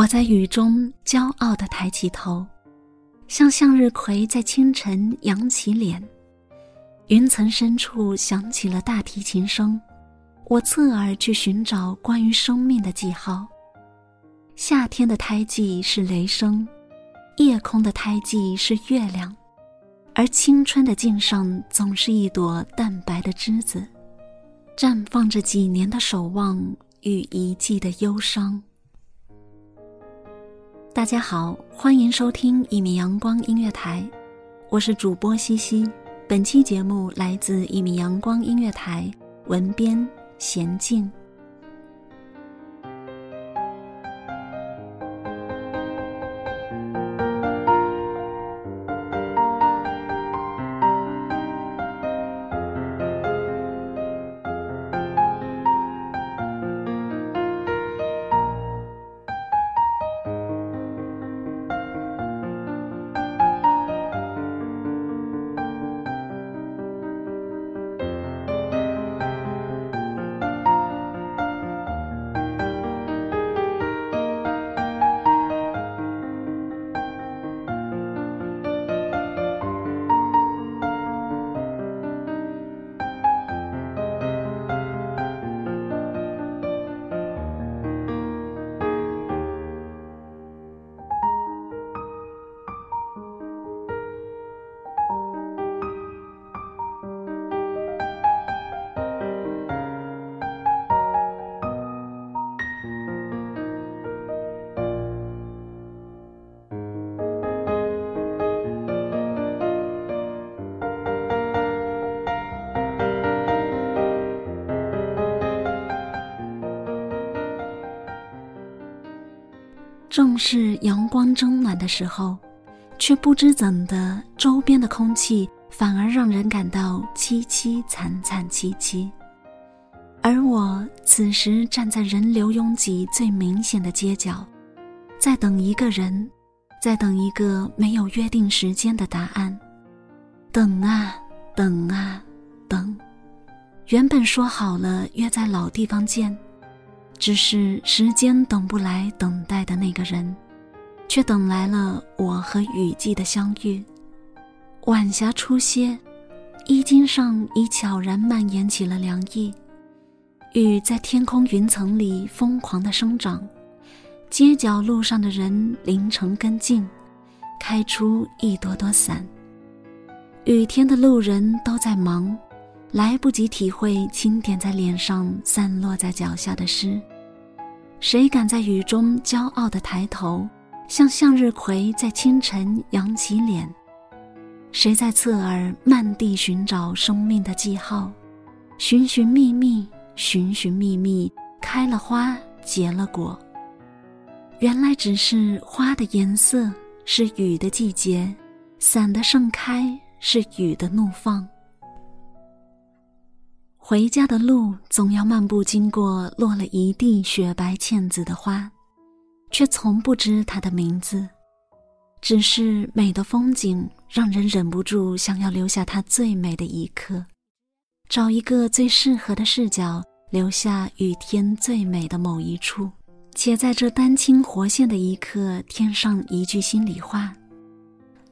我在雨中骄傲地抬起头，像向日葵在清晨扬起脸。云层深处响起了大提琴声，我侧耳去寻找关于生命的记号。夏天的胎记是雷声，夜空的胎记是月亮，而青春的茎上总是一朵淡白的栀子，绽放着几年的守望与一季的忧伤。大家好，欢迎收听一米阳光音乐台，我是主播西西。本期节目来自一米阳光音乐台，文编娴静。正是阳光正暖的时候，却不知怎的，周边的空气反而让人感到凄凄惨惨戚戚。而我此时站在人流拥挤最明显的街角，在等一个人，在等一个没有约定时间的答案。等啊等啊等，原本说好了约在老地方见。只是时间等不来等待的那个人，却等来了我和雨季的相遇。晚霞初歇，衣襟上已悄然蔓延起了凉意。雨在天空云层里疯狂的生长，街角路上的人淋成跟进，开出一朵朵伞。雨天的路人都在忙，来不及体会轻点在脸上、散落在脚下的湿。谁敢在雨中骄傲地抬头，像向日葵在清晨扬起脸？谁在侧耳漫地寻找生命的记号？寻寻觅觅，寻寻觅觅，开了花，结了果。原来只是花的颜色是雨的季节，伞的盛开是雨的怒放。回家的路总要漫步经过落了一地雪白茜子的花，却从不知它的名字。只是美的风景让人忍不住想要留下它最美的一刻，找一个最适合的视角，留下雨天最美的某一处，且在这丹青活现的一刻添上一句心里话：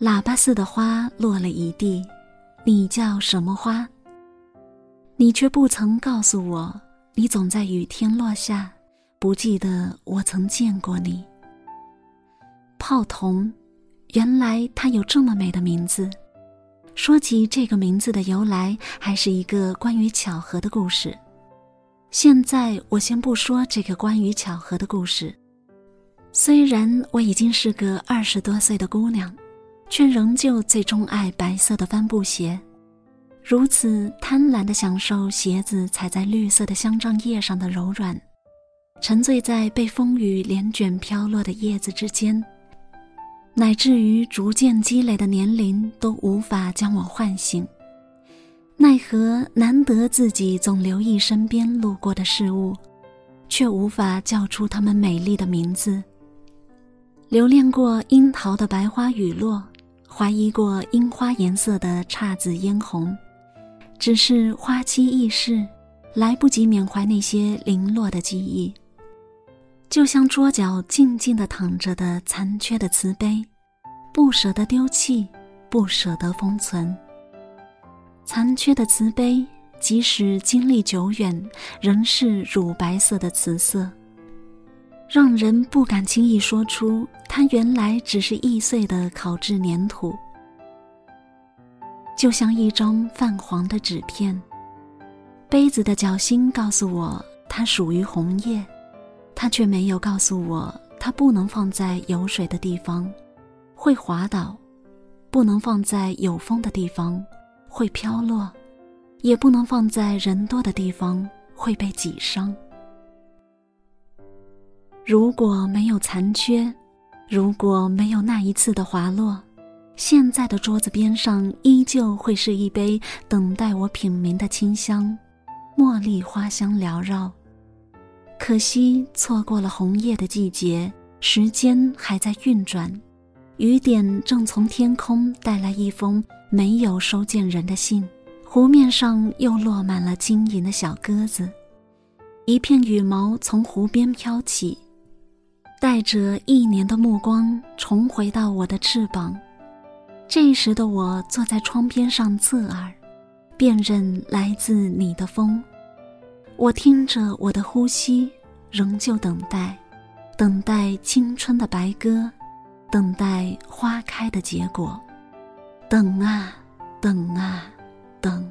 喇叭似的花落了一地。你叫什么花？你却不曾告诉我，你总在雨天落下，不记得我曾见过你。泡桐，原来它有这么美的名字。说起这个名字的由来，还是一个关于巧合的故事。现在我先不说这个关于巧合的故事。虽然我已经是个二十多岁的姑娘，却仍旧最钟爱白色的帆布鞋，如此贪婪地享受鞋子踩在绿色的香樟叶上的柔软，沉醉在被风雨连卷飘落的叶子之间。乃至于逐渐积累的年龄都无法将我唤醒，奈何难得自己总留意身边路过的事物，却无法叫出它们美丽的名字。留恋过樱桃的白花雨落，怀疑过樱花颜色的姹紫嫣红，只是花期易逝，来不及缅怀那些零落的记忆。就像桌角静静地躺着的残缺的瓷杯，不舍得丢弃，不舍得封存。残缺的瓷杯，即使经历久远，仍是乳白色的瓷色，让人不敢轻易说出它原来只是易碎的烤制粘土。就像一张泛黄的纸片，杯子的脚心告诉我，它属于红叶。它却没有告诉我，它不能放在有水的地方，会滑倒；不能放在有风的地方，会飘落；也不能放在人多的地方，会被挤伤。如果没有残缺，如果没有那一次的滑落，现在的桌子边上依旧会是一杯等待我品茗的清香，茉莉花香缭绕。可惜错过了红叶的季节，时间还在运转，雨点正从天空带来一封没有收件人的信，湖面上又落满了晶莹的小鸽子，一片羽毛从湖边飘起，带着一年的目光重回到我的翅膀。这时的我坐在窗边上侧耳，辨认来自你的风。我听着我的呼吸，仍旧等待，等待青春的白鸽，等待花开的结果，等啊，等啊，等。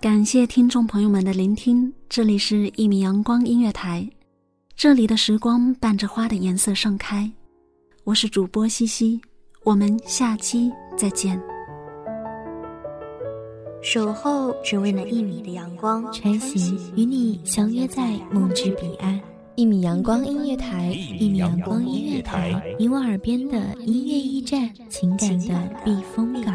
感谢听众朋友们的聆听，这里是《一米阳光音乐台》，这里的时光伴着花的颜色盛开。我是主播西西，我们下期再见。守候只为那一米的阳光，穿行与你相约在梦之彼岸。一米阳光音乐台，一米阳光音乐台，你我耳边的音乐驿站，情感的避风港。